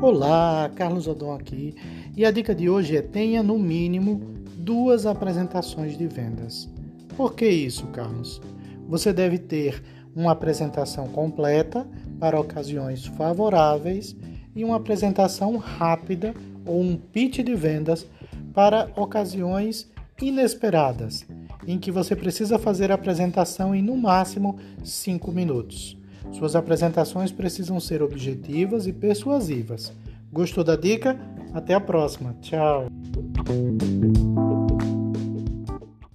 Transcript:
Olá, Carlos Odon aqui. E a dica de hoje é tenha no mínimo duas apresentações de vendas. Por que isso, Carlos? Você deve ter uma apresentação completa para ocasiões favoráveis e uma apresentação rápida ou um pitch de vendas para ocasiões inesperadas, em que você precisa fazer a apresentação em no máximo 5 minutos. Suas apresentações precisam ser objetivas e persuasivas. Gostou da dica? Até a próxima. Tchau.